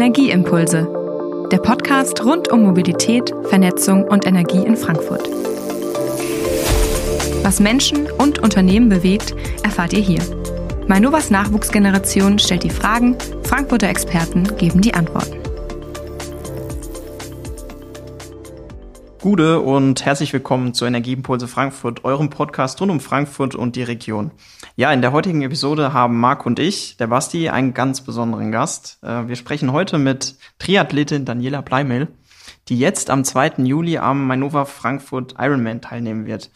Energieimpulse, der Podcast rund um Mobilität, Vernetzung und Energie in Frankfurt. Was Menschen und Unternehmen bewegt, erfahrt ihr hier. Mainovas Nachwuchsgeneration stellt die Fragen, Frankfurter Experten geben die Antworten. Gude und herzlich willkommen zu Energieimpulse Frankfurt, eurem Podcast rund um Frankfurt und die Region. Ja, in der heutigen Episode haben Marc und ich, der Basti, einen ganz besonderen Gast. Äh, wir sprechen heute mit Triathletin Daniela Bleimel, die jetzt am 2. Juli am Mainova Frankfurt Ironman teilnehmen wird.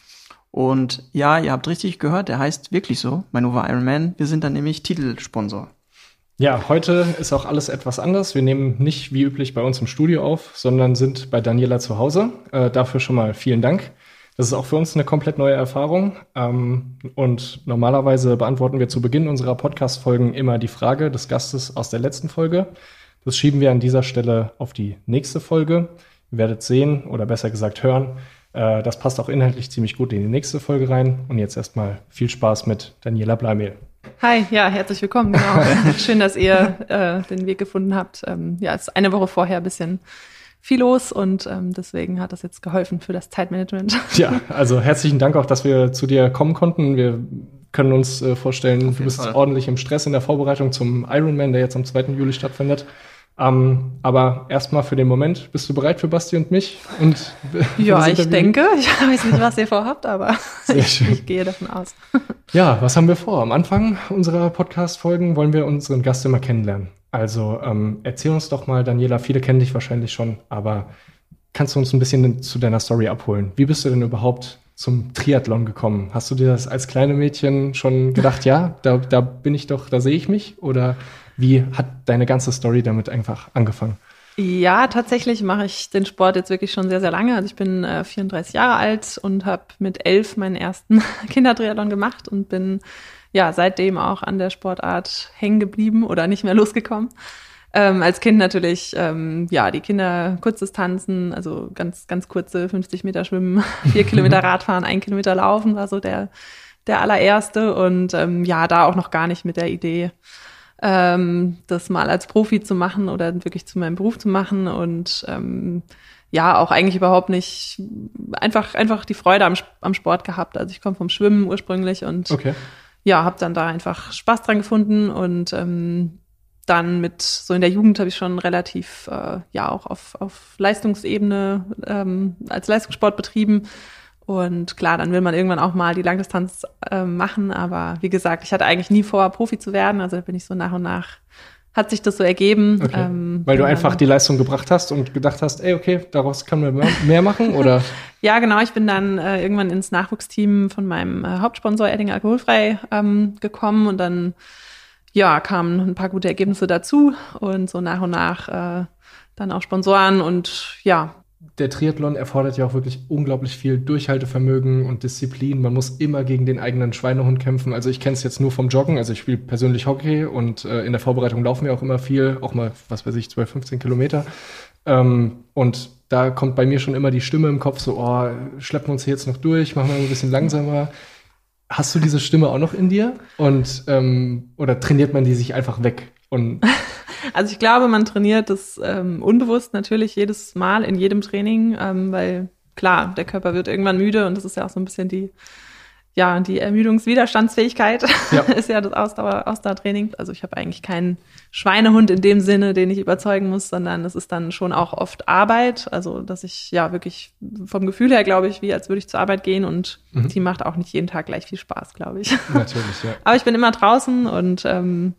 Und ja, ihr habt richtig gehört, der heißt wirklich so, Mainova Ironman. Wir sind dann nämlich Titelsponsor. Ja, heute ist auch alles etwas anders. Wir nehmen nicht wie üblich bei uns im Studio auf, sondern sind bei Daniela zu Hause. Äh, dafür schon mal vielen Dank. Das ist auch für uns eine komplett neue Erfahrung. Ähm, und normalerweise beantworten wir zu Beginn unserer Podcast-Folgen immer die Frage des Gastes aus der letzten Folge. Das schieben wir an dieser Stelle auf die nächste Folge. Ihr werdet sehen oder besser gesagt hören. Äh, das passt auch inhaltlich ziemlich gut in die nächste Folge rein. Und jetzt erstmal viel Spaß mit Daniela Bleimehl. Hi, ja, herzlich willkommen. Genau. Schön, dass ihr äh, den Weg gefunden habt. Ähm, ja, es ist eine Woche vorher ein bisschen viel los und ähm, deswegen hat das jetzt geholfen für das Zeitmanagement. Ja, also herzlichen Dank auch, dass wir zu dir kommen konnten. Wir können uns äh, vorstellen, du bist Fall. ordentlich im Stress in der Vorbereitung zum Ironman, der jetzt am 2. Juli stattfindet. Ähm, aber erstmal für den Moment, bist du bereit für Basti und mich? Und ja, ich denke. Ich weiß nicht, was ihr vorhabt, aber ich, ich, gehe davon aus. Ja, was haben wir vor? Am Anfang unserer Podcast-Folgen wollen wir unseren Gast immer kennenlernen. Also ähm, erzähl uns doch mal, Daniela, viele kennen dich wahrscheinlich schon, aber kannst du uns ein bisschen zu deiner Story abholen? Wie bist du denn überhaupt zum Triathlon gekommen? Hast du dir das als kleine Mädchen schon gedacht, ja, da, da bin ich doch, da sehe ich mich? Oder wie hat deine ganze Story damit einfach angefangen? Ja, tatsächlich mache ich den Sport jetzt wirklich schon sehr, sehr lange. Also ich bin äh, 34 Jahre alt und habe mit elf meinen ersten Kindertriathlon gemacht und bin ja seitdem auch an der Sportart hängen geblieben oder nicht mehr losgekommen. Ähm, als Kind natürlich, ähm, ja, die Kinder Kurzdistanzen, also ganz, ganz kurze 50 Meter schwimmen, vier Kilometer Radfahren, ein Kilometer laufen war so der, der allererste und ähm, ja, da auch noch gar nicht mit der Idee, ähm, das mal als Profi zu machen oder wirklich zu meinem Beruf zu machen und ähm, ja, auch eigentlich überhaupt nicht, einfach, einfach die Freude am, am Sport gehabt. Also ich komme vom Schwimmen ursprünglich und okay. ja, habe dann da einfach Spaß dran gefunden und ähm, dann mit, so in der Jugend habe ich schon relativ, äh, ja, auch auf, auf Leistungsebene ähm, als Leistungssport betrieben und klar, dann will man irgendwann auch mal die Langdistanz äh, machen. Aber wie gesagt, ich hatte eigentlich nie vor, Profi zu werden. Also da bin ich so nach und nach, hat sich das so ergeben. Okay. Ähm, Weil du einfach die Leistung gebracht hast und gedacht hast, ey, okay, daraus kann man mehr machen, oder? ja, genau. Ich bin dann äh, irgendwann ins Nachwuchsteam von meinem äh, Hauptsponsor Erdinger Alkoholfrei ähm, gekommen und dann, ja, kamen ein paar gute Ergebnisse dazu und so nach und nach äh, dann auch Sponsoren und ja, der Triathlon erfordert ja auch wirklich unglaublich viel Durchhaltevermögen und Disziplin. Man muss immer gegen den eigenen Schweinehund kämpfen. Also ich kenne es jetzt nur vom Joggen. Also ich spiele persönlich Hockey und äh, in der Vorbereitung laufen wir auch immer viel, auch mal, was weiß ich, 12, 15 Kilometer. Ähm, und da kommt bei mir schon immer die Stimme im Kopf, so, oh, schleppen wir uns hier jetzt noch durch, machen wir ein bisschen langsamer. Hast du diese Stimme auch noch in dir? Und ähm, oder trainiert man die sich einfach weg? Und Also ich glaube, man trainiert das ähm, unbewusst natürlich jedes Mal in jedem Training, ähm, weil klar, der Körper wird irgendwann müde und das ist ja auch so ein bisschen die, ja, die Ermüdungswiderstandsfähigkeit ja. ist ja das Ausdauer, Ausdauertraining. Also ich habe eigentlich keinen Schweinehund in dem Sinne, den ich überzeugen muss, sondern es ist dann schon auch oft Arbeit. Also dass ich ja wirklich vom Gefühl her glaube ich, wie als würde ich zur Arbeit gehen und mhm. die macht auch nicht jeden Tag gleich viel Spaß, glaube ich. Natürlich, ja. Aber ich bin immer draußen und ähm,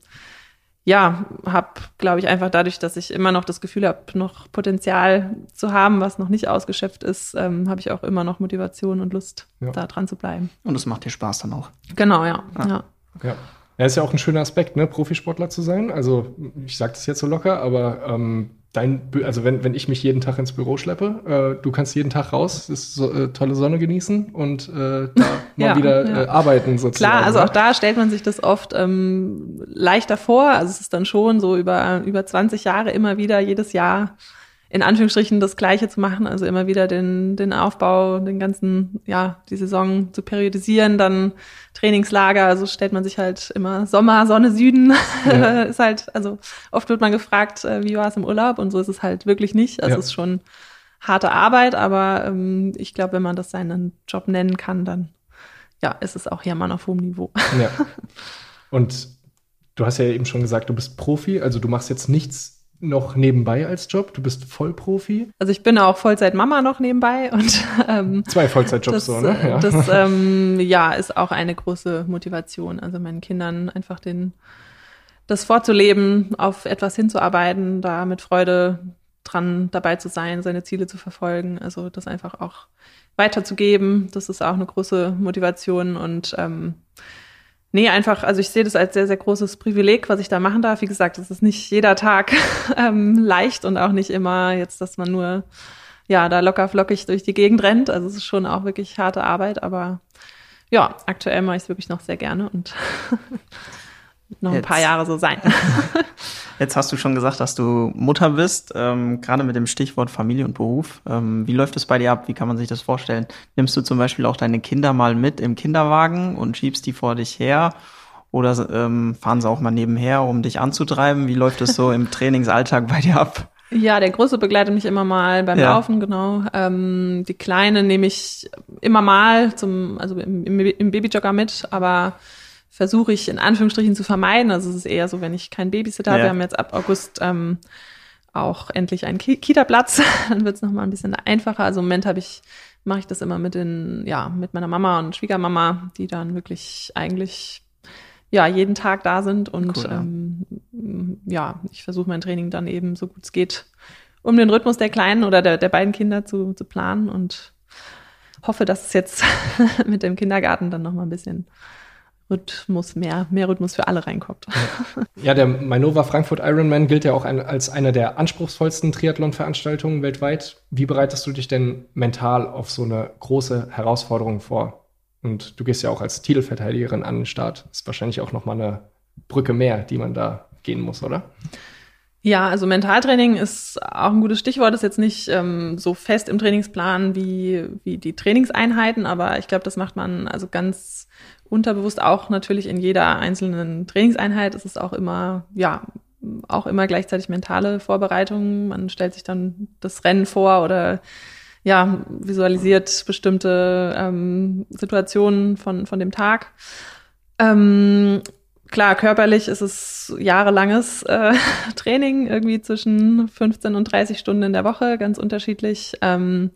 ja, habe, glaube ich, einfach dadurch, dass ich immer noch das Gefühl habe, noch Potenzial zu haben, was noch nicht ausgeschöpft ist, ähm, habe ich auch immer noch Motivation und Lust, ja. da dran zu bleiben. Und es macht dir Spaß dann auch. Genau, ja. Ah. ja. ja. Ja, ist ja auch ein schöner Aspekt, ne, Profisportler zu sein. Also ich sage das jetzt so locker, aber ähm, dein, also wenn, wenn ich mich jeden Tag ins Büro schleppe, äh, du kannst jeden Tag raus, ist so, äh, tolle Sonne genießen und äh, da mal ja, wieder ja. Äh, arbeiten sozusagen. Klar, also ne? auch da stellt man sich das oft ähm, leichter vor. Also es ist dann schon so über über 20 Jahre immer wieder jedes Jahr in Anführungsstrichen das Gleiche zu machen, also immer wieder den, den Aufbau, den ganzen, ja, die Saison zu periodisieren, dann Trainingslager, also stellt man sich halt immer Sommer, Sonne, Süden, ja. ist halt, also oft wird man gefragt, äh, wie war es im Urlaub und so ist es halt wirklich nicht. Also ja. es ist schon harte Arbeit, aber ähm, ich glaube, wenn man das seinen Job nennen kann, dann ja, ist es auch hier mal auf hohem Niveau. Ja. Und du hast ja eben schon gesagt, du bist Profi, also du machst jetzt nichts noch nebenbei als Job? Du bist Vollprofi? Also ich bin auch Vollzeit-Mama noch nebenbei und ähm, zwei Vollzeitjobs so, ne? Ja. Das ähm, ja ist auch eine große Motivation. Also meinen Kindern einfach den das vorzuleben, auf etwas hinzuarbeiten, da mit Freude dran dabei zu sein, seine Ziele zu verfolgen. Also das einfach auch weiterzugeben, das ist auch eine große Motivation und ähm, Nee, einfach, also ich sehe das als sehr, sehr großes Privileg, was ich da machen darf. Wie gesagt, es ist nicht jeder Tag ähm, leicht und auch nicht immer jetzt, dass man nur ja da locker flockig durch die Gegend rennt. Also es ist schon auch wirklich harte Arbeit, aber ja, aktuell mache ich es wirklich noch sehr gerne und noch jetzt, ein paar Jahre so sein. jetzt hast du schon gesagt, dass du Mutter bist, ähm, gerade mit dem Stichwort Familie und Beruf. Ähm, wie läuft es bei dir ab? Wie kann man sich das vorstellen? Nimmst du zum Beispiel auch deine Kinder mal mit im Kinderwagen und schiebst die vor dich her? Oder ähm, fahren sie auch mal nebenher, um dich anzutreiben? Wie läuft es so im Trainingsalltag bei dir ab? Ja, der Große begleitet mich immer mal beim ja. Laufen, genau. Ähm, die Kleine nehme ich immer mal zum, also im, im, im Babyjogger mit, aber versuche ich in Anführungsstrichen zu vermeiden. Also es ist eher so, wenn ich keinen Babysitter ja. habe, wir haben jetzt ab August ähm, auch endlich einen Kita-Platz, dann wird es nochmal ein bisschen einfacher. Also im Moment habe ich, mache ich das immer mit den, ja, mit meiner Mama und Schwiegermama, die dann wirklich eigentlich ja jeden Tag da sind und cool, ja. Ähm, ja, ich versuche mein Training dann eben so gut es geht, um den Rhythmus der Kleinen oder der, der beiden Kinder zu, zu planen und hoffe, dass es jetzt mit dem Kindergarten dann nochmal ein bisschen Rhythmus, mehr, mehr Rhythmus für alle reinkommt. Ja, der Mainova Frankfurt Ironman gilt ja auch ein, als eine der anspruchsvollsten Triathlon-Veranstaltungen weltweit. Wie bereitest du dich denn mental auf so eine große Herausforderung vor? Und du gehst ja auch als Titelverteidigerin an den Start. Ist wahrscheinlich auch nochmal eine Brücke mehr, die man da gehen muss, oder? Ja, also Mentaltraining ist auch ein gutes Stichwort, ist jetzt nicht ähm, so fest im Trainingsplan wie, wie die Trainingseinheiten, aber ich glaube, das macht man also ganz unterbewusst auch natürlich in jeder einzelnen Trainingseinheit. Es ist auch immer, ja, auch immer gleichzeitig mentale Vorbereitung. Man stellt sich dann das Rennen vor oder ja, visualisiert bestimmte ähm, Situationen von, von dem Tag. Ähm, klar, körperlich ist es jahrelanges äh, Training, irgendwie zwischen 15 und 30 Stunden in der Woche, ganz unterschiedlich. Ähm,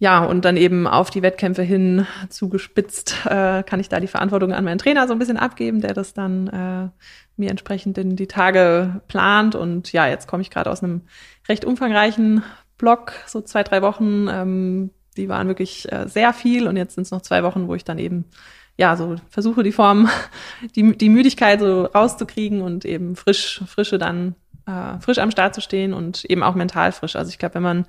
ja, und dann eben auf die Wettkämpfe hin zugespitzt, äh, kann ich da die Verantwortung an meinen Trainer so ein bisschen abgeben, der das dann äh, mir entsprechend in die Tage plant. Und ja, jetzt komme ich gerade aus einem recht umfangreichen Block, so zwei, drei Wochen. Ähm, die waren wirklich äh, sehr viel und jetzt sind es noch zwei Wochen, wo ich dann eben ja, so versuche die Form, die, die Müdigkeit so rauszukriegen und eben frisch, frische dann, äh, frisch am Start zu stehen und eben auch mental frisch. Also ich glaube, wenn man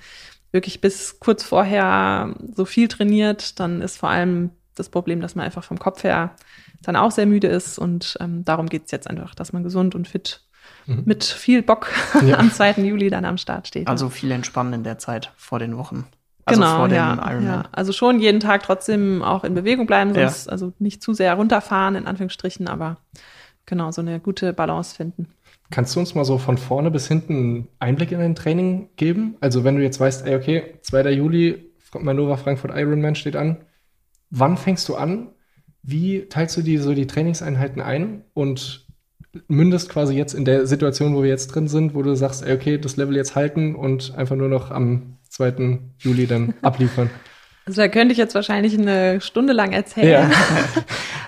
wirklich bis kurz vorher so viel trainiert, dann ist vor allem das Problem, dass man einfach vom Kopf her dann auch sehr müde ist. Und ähm, darum geht's jetzt einfach, dass man gesund und fit mhm. mit viel Bock ja. am 2. Juli dann am Start steht. Also viel entspannen in der Zeit vor den Wochen. Also genau, ja, ja, Also schon jeden Tag trotzdem auch in Bewegung bleiben, sonst ja. also nicht zu sehr runterfahren, in Anführungsstrichen, aber genau, so eine gute Balance finden. Kannst du uns mal so von vorne bis hinten Einblick in dein Training geben? Also wenn du jetzt weißt, ey, okay, 2. Juli, Manova Frankfurt Ironman steht an. Wann fängst du an? Wie teilst du die so die Trainingseinheiten ein und mündest quasi jetzt in der Situation, wo wir jetzt drin sind, wo du sagst, ey, okay, das Level jetzt halten und einfach nur noch am 2. Juli dann abliefern? Also da könnte ich jetzt wahrscheinlich eine Stunde lang erzählen. Ja.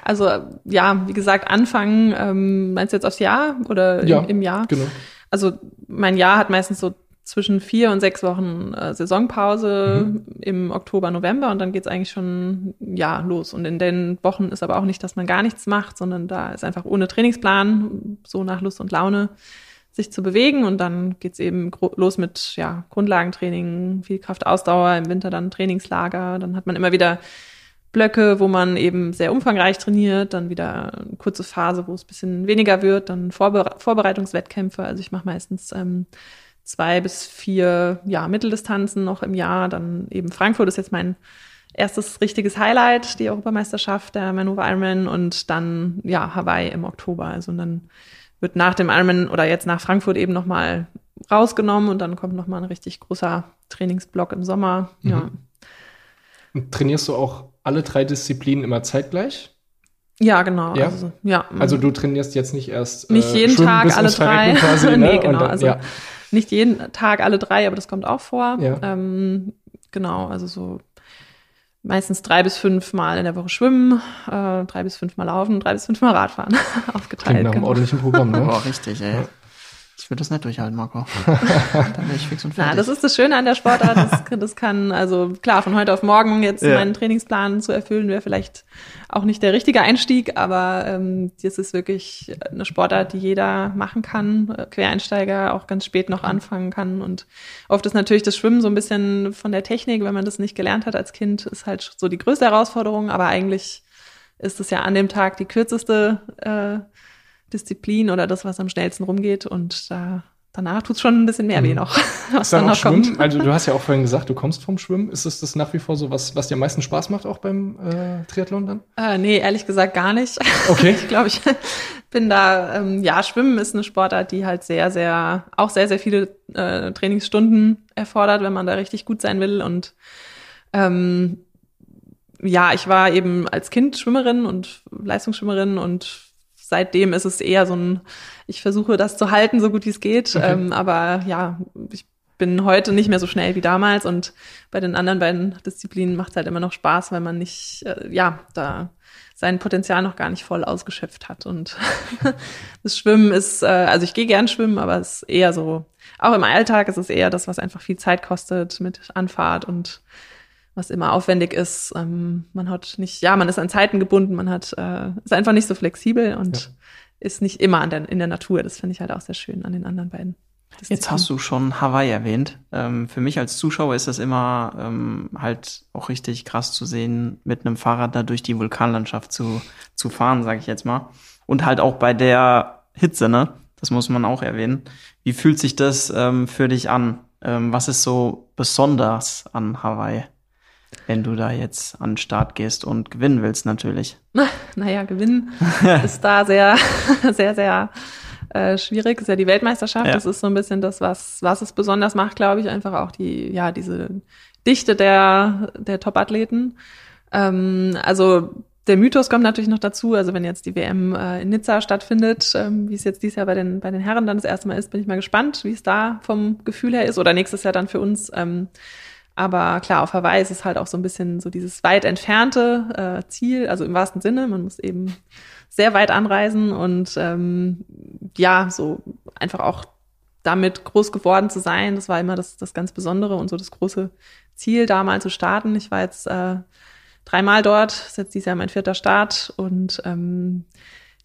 Also ja, wie gesagt, anfangen, ähm, meinst du jetzt aufs Jahr oder ja, im, im Jahr? Genau. Also mein Jahr hat meistens so zwischen vier und sechs Wochen äh, Saisonpause mhm. im Oktober, November und dann geht's eigentlich schon ja los. Und in den Wochen ist aber auch nicht, dass man gar nichts macht, sondern da ist einfach ohne Trainingsplan, so nach Lust und Laune sich zu bewegen und dann geht's eben los mit ja, Grundlagentraining, viel Kraftausdauer, im Winter dann Trainingslager, dann hat man immer wieder Blöcke, wo man eben sehr umfangreich trainiert, dann wieder eine kurze Phase, wo es bisschen weniger wird, dann Vorbe Vorbereitungswettkämpfe. Also ich mache meistens ähm, zwei bis vier ja, Mitteldistanzen noch im Jahr. Dann eben Frankfurt ist jetzt mein erstes richtiges Highlight, die Europameisterschaft, der Manova Ironman und dann ja Hawaii im Oktober. Also dann wird nach dem Ironman oder jetzt nach Frankfurt eben nochmal rausgenommen und dann kommt nochmal ein richtig großer Trainingsblock im Sommer. Mhm. Ja. Und trainierst du auch alle drei Disziplinen immer zeitgleich? Ja, genau. Ja? Also, ja. also du trainierst jetzt nicht erst äh, nicht jeden Tag alle drei. Quasi, ne? nee, genau. Dann, also ja. nicht jeden Tag alle drei, aber das kommt auch vor. Ja. Ähm, genau, also so meistens drei bis fünf Mal in der Woche schwimmen, äh, drei bis fünf Mal laufen, drei bis fünf Mal Radfahren aufgeteilt. Klingt nach einem genau. ordentlichen Programm, ne? Boah, richtig, ey. Ja. Ich würde das nicht durchhalten, Marco. Dann bin ich fix und fertig. Na, das ist das Schöne an der Sportart. Das, das kann, also klar, von heute auf morgen jetzt ja. meinen Trainingsplan zu erfüllen, wäre vielleicht auch nicht der richtige Einstieg, aber ähm, das ist wirklich eine Sportart, die jeder machen kann, Quereinsteiger auch ganz spät noch anfangen kann. Und oft ist natürlich das Schwimmen so ein bisschen von der Technik, wenn man das nicht gelernt hat als Kind, ist halt so die größte Herausforderung, aber eigentlich ist es ja an dem Tag die kürzeste äh, Disziplin oder das, was am schnellsten rumgeht. Und da danach tut es schon ein bisschen mehr weh mhm. noch, was dann, dann noch Schwimmen? kommt. Also du hast ja auch vorhin gesagt, du kommst vom Schwimmen. Ist es das nach wie vor so, was, was dir am meisten Spaß macht, auch beim äh, Triathlon dann? Äh, nee, ehrlich gesagt gar nicht. Okay. ich glaube, ich bin da, ähm, ja, Schwimmen ist eine Sportart, die halt sehr, sehr, auch sehr, sehr viele äh, Trainingsstunden erfordert, wenn man da richtig gut sein will. Und ähm, ja, ich war eben als Kind Schwimmerin und Leistungsschwimmerin und seitdem ist es eher so ein, ich versuche das zu halten, so gut wie es geht. Okay. Ähm, aber ja, ich bin heute nicht mehr so schnell wie damals und bei den anderen beiden Disziplinen macht es halt immer noch Spaß, weil man nicht, äh, ja, da sein Potenzial noch gar nicht voll ausgeschöpft hat. Und das Schwimmen ist, äh, also ich gehe gern schwimmen, aber es ist eher so, auch im Alltag ist es eher das, was einfach viel Zeit kostet mit Anfahrt und was immer aufwendig ist. Ähm, man hat nicht, ja, man ist an Zeiten gebunden, man hat, äh, ist einfach nicht so flexibel und ja. ist nicht immer an der, in der Natur. Das finde ich halt auch sehr schön an den anderen beiden. Jetzt hast du schon Hawaii erwähnt. Ähm, für mich als Zuschauer ist das immer ähm, halt auch richtig krass zu sehen, mit einem Fahrrad da durch die Vulkanlandschaft zu, zu fahren, sage ich jetzt mal. Und halt auch bei der Hitze, ne? Das muss man auch erwähnen. Wie fühlt sich das ähm, für dich an? Ähm, was ist so besonders an Hawaii? Wenn du da jetzt an den Start gehst und gewinnen willst, natürlich. Naja, gewinnen ist da sehr, sehr, sehr äh, schwierig. Ist ja die Weltmeisterschaft. Ja. Das ist so ein bisschen das, was, was es besonders macht, glaube ich. Einfach auch die, ja, diese Dichte der, der Top-Athleten. Ähm, also der Mythos kommt natürlich noch dazu. Also wenn jetzt die WM äh, in Nizza stattfindet, ähm, wie es jetzt dieses Jahr bei den, bei den Herren dann das erste Mal ist, bin ich mal gespannt, wie es da vom Gefühl her ist. Oder nächstes Jahr dann für uns. Ähm, aber klar, auf Hawaii ist es halt auch so ein bisschen so dieses weit entfernte äh, Ziel, also im wahrsten Sinne. Man muss eben sehr weit anreisen und ähm, ja, so einfach auch damit groß geworden zu sein, das war immer das, das ganz Besondere und so das große Ziel, da mal zu starten. Ich war jetzt äh, dreimal dort, das ist jetzt dieses Jahr mein vierter Start und ähm,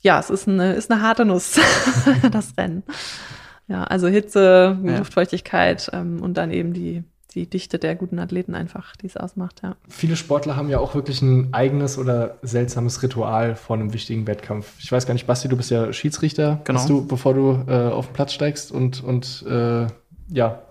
ja, es ist eine, ist eine harte Nuss, das Rennen. Ja, also Hitze, ja. Luftfeuchtigkeit ähm, und dann eben die die Dichte der guten Athleten einfach, die es ausmacht, ja. Viele Sportler haben ja auch wirklich ein eigenes oder seltsames Ritual vor einem wichtigen Wettkampf. Ich weiß gar nicht, Basti, du bist ja Schiedsrichter, genau. du, bevor du äh, auf den Platz steigst und, und äh, ja,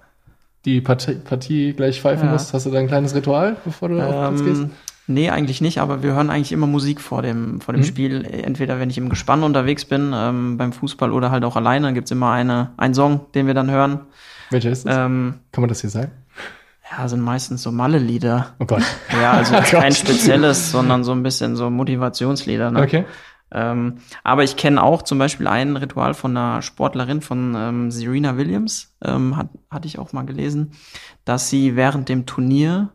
die Partie, Partie gleich pfeifen ja. musst. Hast du da ein kleines Ritual, bevor du ähm, auf den Platz gehst? Ähm, nee, eigentlich nicht, aber wir hören eigentlich immer Musik vor dem, vor dem mhm. Spiel. Entweder wenn ich im Gespann unterwegs bin, ähm, beim Fußball oder halt auch alleine, gibt's immer eine, einen Song, den wir dann hören. Welcher ist das? Ähm, Kann man das hier sagen? Ja, sind meistens so Malle-Lieder. Oh Gott. Ja, also oh kein spezielles, sondern so ein bisschen so Motivationslieder. Ne? Okay. Ähm, aber ich kenne auch zum Beispiel ein Ritual von einer Sportlerin von ähm, Serena Williams, ähm, hat, hatte ich auch mal gelesen, dass sie während dem Turnier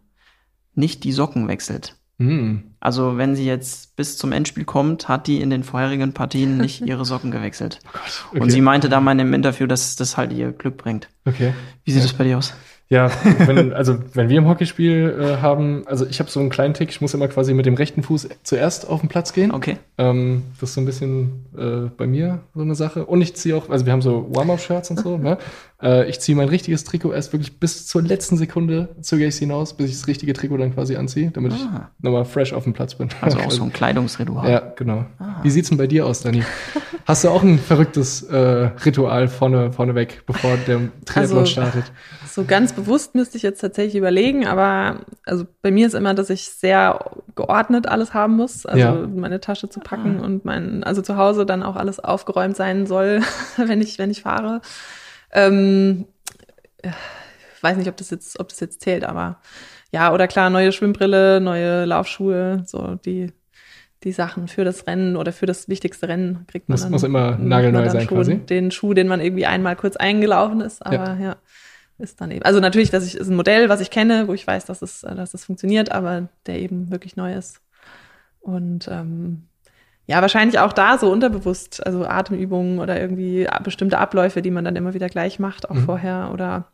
nicht die Socken wechselt. Mm. Also wenn sie jetzt bis zum Endspiel kommt, hat die in den vorherigen Partien nicht ihre Socken gewechselt. Oh Gott, okay. Und sie meinte da mal in dem Interview, dass das halt ihr Glück bringt. Okay. Wie sieht es ja. bei dir aus? Ja, wenn, also wenn wir im Hockeyspiel äh, haben, also ich habe so einen kleinen Tick, ich muss immer quasi mit dem rechten Fuß zuerst auf den Platz gehen. Okay. Ähm, das ist so ein bisschen äh, bei mir so eine Sache. Und ich ziehe auch, also wir haben so Warm-Up-Shirts und so, ne? Äh, ich ziehe mein richtiges Trikot erst wirklich bis zur letzten Sekunde zögere ich es hinaus, bis ich das richtige Trikot dann quasi anziehe, damit ah. ich nochmal fresh auf dem Platz bin. Also auch so ein Kleidungsritual. Ja, genau. Ah. Wie sieht's denn bei dir aus, Dani? Hast du auch ein verrücktes äh, Ritual vorne, vorneweg, bevor der Triathlon also, startet? So ganz bewusst müsste ich jetzt tatsächlich überlegen, aber also bei mir ist immer, dass ich sehr geordnet alles haben muss. Also ja. meine Tasche zu packen ah. und mein, also zu Hause dann auch alles aufgeräumt sein soll, wenn ich, wenn ich fahre. Ähm, weiß nicht, ob das jetzt, ob das jetzt zählt, aber ja, oder klar, neue Schwimmbrille, neue Laufschuhe, so die, die Sachen für das Rennen oder für das wichtigste Rennen kriegt man. Das muss immer nagelneu sein, schon quasi. Den Schuh, den man irgendwie einmal kurz eingelaufen ist, aber ja. ja. ist dann eben. Also natürlich, dass ich ist ein Modell, was ich kenne, wo ich weiß, dass es, dass es funktioniert, aber der eben wirklich neu ist. Und ähm, ja, wahrscheinlich auch da so unterbewusst, also Atemübungen oder irgendwie bestimmte Abläufe, die man dann immer wieder gleich macht, auch mhm. vorher oder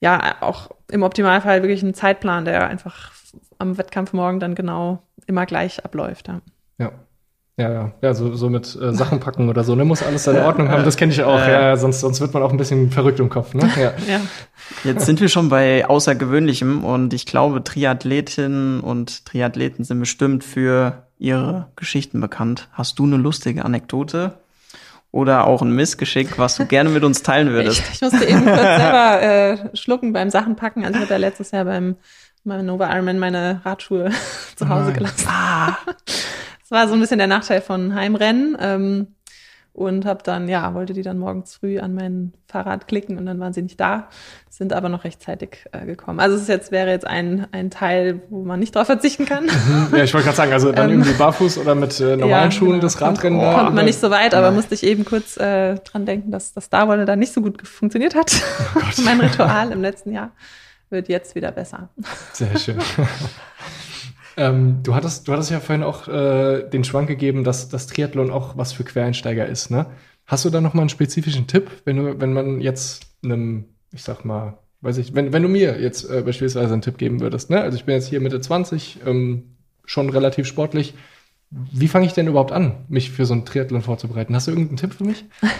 ja, auch im Optimalfall wirklich einen Zeitplan, der einfach am Wettkampf morgen dann genau immer gleich abläuft. Ja. Ja. Ja, ja, ja, so, so mit äh, Sachen packen oder so, ne? Muss alles seine Ordnung haben, das kenne ich auch, äh, ja, sonst, sonst wird man auch ein bisschen verrückt im Kopf, ne? Ja. ja. Jetzt sind wir schon bei Außergewöhnlichem und ich glaube, Triathletinnen und Triathleten sind bestimmt für ihre Geschichten bekannt. Hast du eine lustige Anekdote? oder auch ein Missgeschick, was du gerne mit uns teilen würdest. Ich, ich musste eben kurz selber äh, schlucken beim Sachen packen. Also ich ja letztes Jahr beim, Nova Ironman meine Radschuhe zu Hause gelassen. Ah. Das war so ein bisschen der Nachteil von Heimrennen. Ähm, und habe dann, ja, wollte die dann morgens früh an mein Fahrrad klicken und dann waren sie nicht da, sind aber noch rechtzeitig äh, gekommen. Also es ist jetzt, wäre jetzt ein, ein Teil, wo man nicht drauf verzichten kann. Mhm. ja, ich wollte gerade sagen, also dann ähm, irgendwie barfuß oder mit äh, normalen ja, Schuhen genau. das Radrennen da. Kommt man nicht so weit, aber musste ich eben kurz äh, dran denken, dass das da nicht so gut funktioniert hat. Oh mein Ritual im letzten Jahr wird jetzt wieder besser. Sehr schön. Ähm, du, hattest, du hattest ja vorhin auch äh, den Schwank gegeben, dass das Triathlon auch was für Quereinsteiger ist. Ne? Hast du da noch mal einen spezifischen Tipp, wenn du, wenn man jetzt einem, ich sag mal, weiß ich, wenn, wenn du mir jetzt äh, beispielsweise einen Tipp geben würdest, ne? Also ich bin jetzt hier Mitte 20, ähm, schon relativ sportlich. Wie fange ich denn überhaupt an, mich für so einen Triathlon vorzubereiten? Hast du irgendeinen Tipp für mich?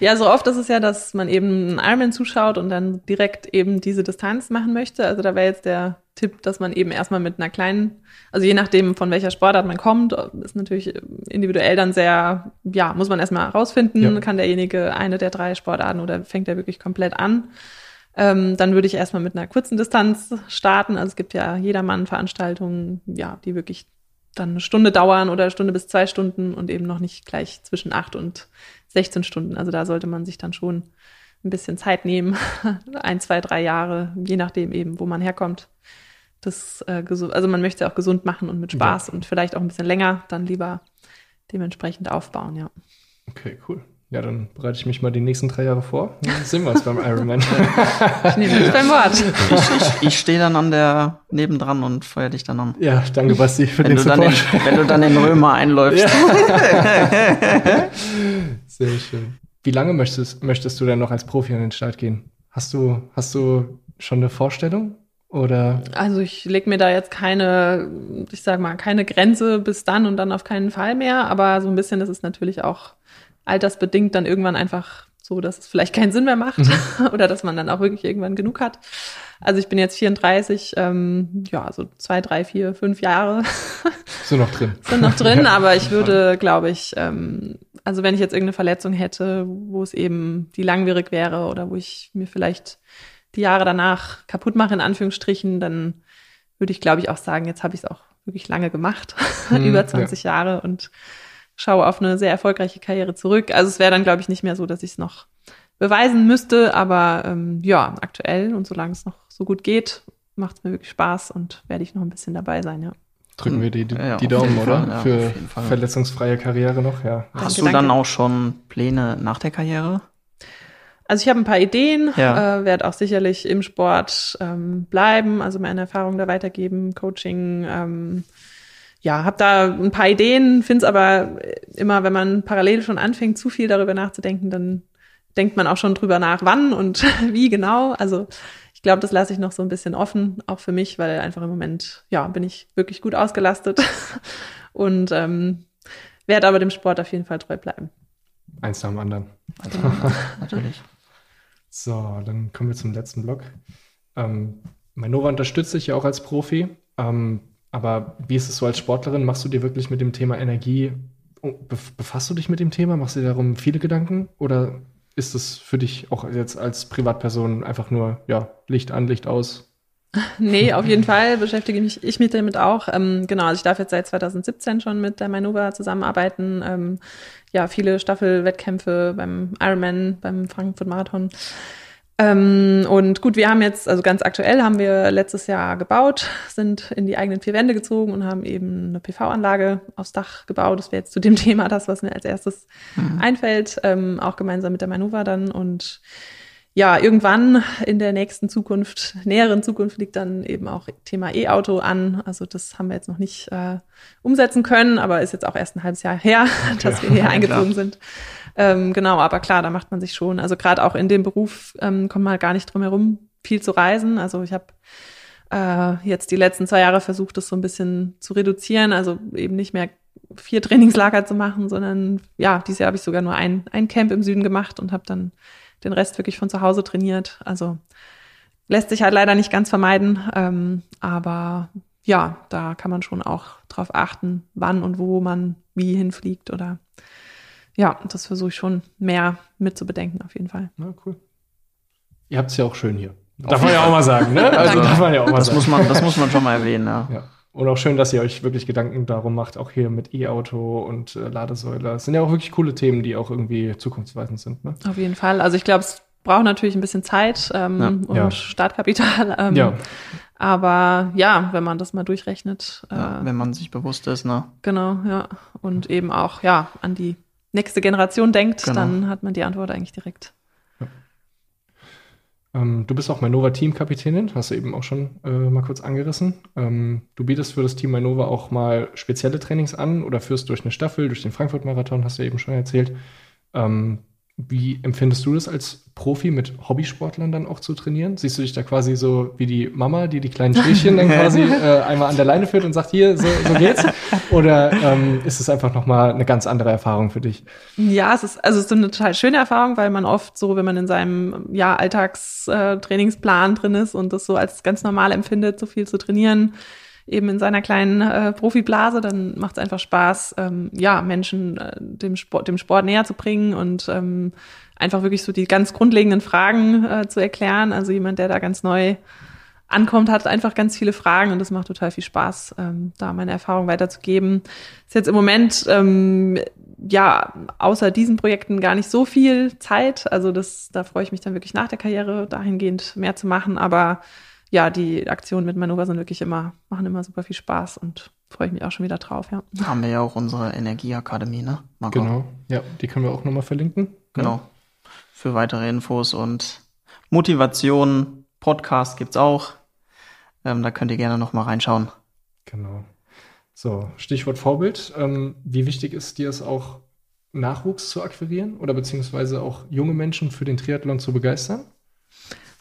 Ja, so oft ist es ja, dass man eben einen Ironman zuschaut und dann direkt eben diese Distanz machen möchte. Also da wäre jetzt der Tipp, dass man eben erstmal mit einer kleinen, also je nachdem von welcher Sportart man kommt, ist natürlich individuell dann sehr, ja, muss man erstmal herausfinden, ja. kann derjenige eine der drei Sportarten oder fängt er wirklich komplett an. Ähm, dann würde ich erstmal mit einer kurzen Distanz starten. Also es gibt ja jedermann Veranstaltungen, ja, die wirklich dann eine Stunde dauern oder eine Stunde bis zwei Stunden und eben noch nicht gleich zwischen acht und 16 Stunden. Also da sollte man sich dann schon ein bisschen Zeit nehmen, ein, zwei, drei Jahre, je nachdem eben, wo man herkommt das äh, also man möchte auch gesund machen und mit Spaß ja. und vielleicht auch ein bisschen länger dann lieber dementsprechend aufbauen, ja. Okay, cool. Ja, dann bereite ich mich mal die nächsten drei Jahre vor. Dann sehen wir uns beim Ironman. ich nehme dich beim Wort. Ich, ich, ich stehe dann an der nebendran und feuer dich dann an. Ja, danke Basti für wenn den Support. In, wenn du dann in Römer einläufst. Ja. Sehr schön. Wie lange möchtest, möchtest du denn noch als Profi an den Start gehen? Hast du, hast du schon eine Vorstellung? Oder? Also ich lege mir da jetzt keine, ich sag mal, keine Grenze bis dann und dann auf keinen Fall mehr. Aber so ein bisschen ist es natürlich auch altersbedingt dann irgendwann einfach so, dass es vielleicht keinen Sinn mehr macht mhm. oder dass man dann auch wirklich irgendwann genug hat. Also ich bin jetzt 34, ähm, ja, so zwei, drei, vier, fünf Jahre. Sind noch drin. Sind noch drin, aber ich würde, glaube ich, ähm, also wenn ich jetzt irgendeine Verletzung hätte, wo es eben die langwierig wäre oder wo ich mir vielleicht die Jahre danach kaputt mache, in Anführungsstrichen, dann würde ich, glaube ich, auch sagen, jetzt habe ich es auch wirklich lange gemacht, hm, über 20 ja. Jahre und schaue auf eine sehr erfolgreiche Karriere zurück. Also es wäre dann, glaube ich, nicht mehr so, dass ich es noch beweisen müsste, aber ähm, ja, aktuell und solange es noch so gut geht, macht es mir wirklich Spaß und werde ich noch ein bisschen dabei sein, ja. Drücken wir die, die, ja, die Daumen, oder? Ja, Für verletzungsfreie Karriere noch, ja. Hast danke, du dann danke. auch schon Pläne nach der Karriere? Also ich habe ein paar Ideen, ja. äh, werde auch sicherlich im Sport ähm, bleiben, also meine Erfahrungen da weitergeben, Coaching. Ähm, ja, habe da ein paar Ideen, finde es aber immer, wenn man parallel schon anfängt, zu viel darüber nachzudenken, dann denkt man auch schon drüber nach, wann und wie genau. Also ich glaube, das lasse ich noch so ein bisschen offen, auch für mich, weil einfach im Moment, ja, bin ich wirklich gut ausgelastet und ähm, werde aber dem Sport auf jeden Fall treu bleiben. Eins nach dem anderen. Also, natürlich. So, dann kommen wir zum letzten Block. Ähm, Manova unterstützt dich ja auch als Profi, ähm, aber wie ist es so als Sportlerin? Machst du dir wirklich mit dem Thema Energie oh, befasst du dich mit dem Thema? Machst du dir darum viele Gedanken? Oder ist es für dich auch jetzt als Privatperson einfach nur, ja, Licht an, Licht aus? Nee, auf jeden Fall beschäftige mich, ich mich damit auch. Ähm, genau, also ich darf jetzt seit 2017 schon mit der Manova zusammenarbeiten. Ähm, ja, viele Staffelwettkämpfe beim Ironman, beim Frankfurt Marathon. Ähm, und gut, wir haben jetzt, also ganz aktuell haben wir letztes Jahr gebaut, sind in die eigenen vier Wände gezogen und haben eben eine PV-Anlage aufs Dach gebaut. Das wäre jetzt zu dem Thema das, was mir als erstes mhm. einfällt, ähm, auch gemeinsam mit der Manova dann. Und ja, irgendwann in der nächsten Zukunft, näheren Zukunft liegt dann eben auch Thema E-Auto an. Also das haben wir jetzt noch nicht äh, umsetzen können, aber ist jetzt auch erst ein halbes Jahr her, dass ja, wir hier eingezogen sind. Ähm, genau, aber klar, da macht man sich schon, also gerade auch in dem Beruf ähm, kommt man halt gar nicht drum herum, viel zu reisen. Also ich habe äh, jetzt die letzten zwei Jahre versucht, das so ein bisschen zu reduzieren, also eben nicht mehr vier Trainingslager zu machen, sondern ja, dieses Jahr habe ich sogar nur ein, ein Camp im Süden gemacht und habe dann den Rest wirklich von zu Hause trainiert. Also lässt sich halt leider nicht ganz vermeiden, ähm, aber ja, da kann man schon auch drauf achten, wann und wo man wie hinfliegt oder ja, das versuche ich schon mehr mit zu bedenken, auf jeden Fall. Na, cool. Ihr habt es ja auch schön hier. Darf man ja auch mal sagen, ne? Also darf man ja auch mal das sagen. Muss man, das muss man schon mal erwähnen, ja. ja. Und auch schön, dass ihr euch wirklich Gedanken darum macht, auch hier mit E-Auto und äh, Ladesäule. Das sind ja auch wirklich coole Themen, die auch irgendwie zukunftsweisend sind. Ne? Auf jeden Fall. Also ich glaube, es braucht natürlich ein bisschen Zeit ähm, ja, und ja. Startkapital. Ähm, ja. Aber ja, wenn man das mal durchrechnet. Äh, ja, wenn man sich bewusst ist, ne? Genau, ja. Und eben auch, ja, an die nächste Generation denkt, genau. dann hat man die Antwort eigentlich direkt. Ja. Ähm, du bist auch Mainova Teamkapitänin, hast du eben auch schon äh, mal kurz angerissen. Ähm, du bietest für das Team Mainova auch mal spezielle Trainings an oder führst durch eine Staffel, durch den Frankfurt-Marathon, hast du eben schon erzählt. Ähm, wie empfindest du das als Profi mit Hobbysportlern dann auch zu trainieren? Siehst du dich da quasi so wie die Mama, die die kleinen Stäbchen dann quasi äh, einmal an der Leine führt und sagt, hier, so, so geht's? Oder ähm, ist es einfach nochmal eine ganz andere Erfahrung für dich? Ja, es ist, also es ist eine total schöne Erfahrung, weil man oft so, wenn man in seinem ja, Alltagstrainingsplan drin ist und das so als ganz normal empfindet, so viel zu trainieren, eben in seiner kleinen äh, Profiblase, dann macht es einfach Spaß, ähm, ja, Menschen äh, dem, Sport, dem Sport näher zu bringen und ähm, einfach wirklich so die ganz grundlegenden Fragen äh, zu erklären. Also jemand, der da ganz neu ankommt, hat einfach ganz viele Fragen und das macht total viel Spaß, ähm, da meine Erfahrung weiterzugeben. Ist jetzt im Moment ähm, ja außer diesen Projekten gar nicht so viel Zeit. Also das, da freue ich mich dann wirklich nach der Karriere dahingehend mehr zu machen. Aber ja, die Aktionen mit Manova sind wirklich immer, machen immer super viel Spaß und freue ich mich auch schon wieder drauf, ja. Haben wir ja auch unsere Energieakademie, ne? Marco? Genau, ja, die können wir auch nochmal verlinken. Genau. Für weitere Infos und Motivation, Podcast gibt's auch. Ähm, da könnt ihr gerne nochmal reinschauen. Genau. So, Stichwort Vorbild. Ähm, wie wichtig ist dir es auch, Nachwuchs zu akquirieren oder beziehungsweise auch junge Menschen für den Triathlon zu begeistern?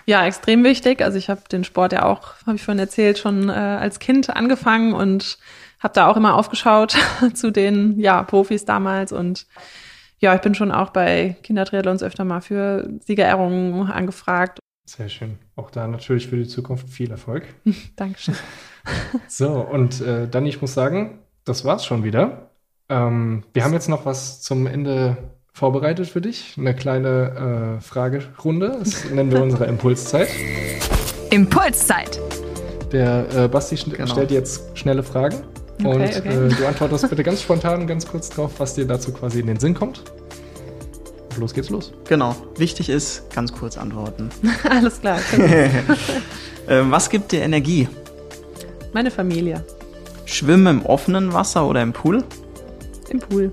Ja, extrem wichtig. Also ich habe den Sport ja auch, habe ich vorhin erzählt, schon äh, als Kind angefangen und habe da auch immer aufgeschaut zu den ja, Profis damals und ja, ich bin schon auch bei Kindertriathlons öfter mal für Siegerehrungen angefragt. Sehr schön. Auch da natürlich für die Zukunft viel Erfolg. Dankeschön. so, und äh, dann, ich muss sagen, das war's schon wieder. Ähm, wir haben jetzt noch was zum Ende vorbereitet für dich. Eine kleine äh, Fragerunde. Das nennen wir unsere Impulszeit. Impulszeit. Der äh, Basti genau. stellt jetzt schnelle Fragen. Okay, und okay. Äh, du antwortest bitte ganz spontan und ganz kurz drauf, was dir dazu quasi in den Sinn kommt. Und los geht's los. Genau. Wichtig ist, ganz kurz antworten. Alles klar. ähm, was gibt dir Energie? Meine Familie. Schwimmen im offenen Wasser oder im Pool? Im Pool.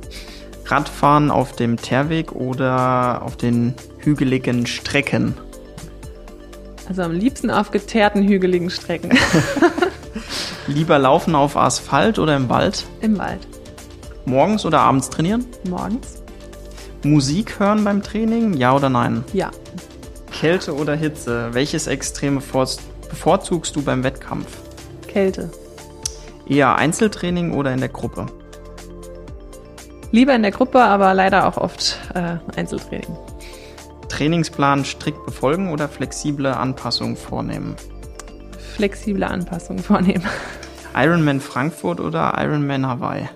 Radfahren auf dem Teerweg oder auf den hügeligen Strecken? Also am liebsten auf geteerten hügeligen Strecken. Lieber laufen auf Asphalt oder im Wald? Im Wald. Morgens oder abends trainieren? Morgens. Musik hören beim Training, ja oder nein? Ja. Kälte oder Hitze? Welches Extreme bevorzugst du beim Wettkampf? Kälte. Eher Einzeltraining oder in der Gruppe? Lieber in der Gruppe, aber leider auch oft äh, Einzeltraining. Trainingsplan strikt befolgen oder flexible Anpassungen vornehmen? Flexible Anpassungen vornehmen. Ironman Frankfurt oder Ironman Hawaii?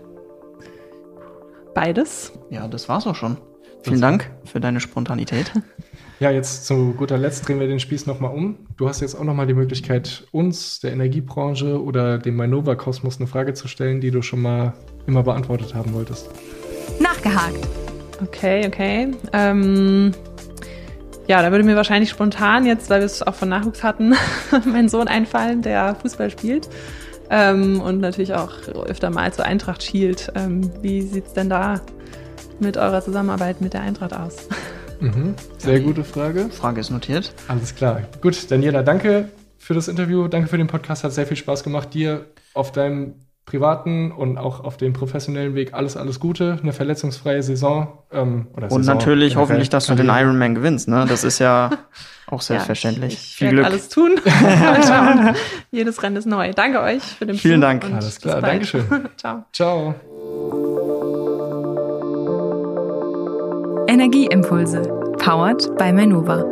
beides. Ja, das war's auch schon. Vielen Dank für deine Spontanität. Ja, jetzt zu guter Letzt drehen wir den Spieß nochmal um. Du hast jetzt auch nochmal die Möglichkeit, uns, der Energiebranche oder dem Mainova-Kosmos eine Frage zu stellen, die du schon mal immer beantwortet haben wolltest. Nachgehakt. Okay, okay. Ähm, ja, da würde mir wahrscheinlich spontan jetzt, weil wir es auch von Nachwuchs hatten, mein Sohn einfallen, der Fußball spielt. Ähm, und natürlich auch öfter mal zur Eintracht schielt. Ähm, wie sieht's denn da mit eurer Zusammenarbeit mit der Eintracht aus? Mhm. Sehr gute Frage. Frage ist notiert. Alles klar. Gut, Daniela, danke für das Interview. Danke für den Podcast. Hat sehr viel Spaß gemacht. Dir auf deinem privaten und auch auf dem professionellen Weg alles, alles Gute. Eine verletzungsfreie Saison. Ähm, oder und Saison natürlich hoffentlich, dass du den Ironman gewinnst. Ne? Das ist ja auch selbstverständlich. Ja, ich, ich Viel Glück. alles tun. Jedes Rennen ist neu. Danke euch für den Vielen Dank. Alles klar. Dankeschön. Ciao. Ciao. Energieimpulse. Powered by Manova.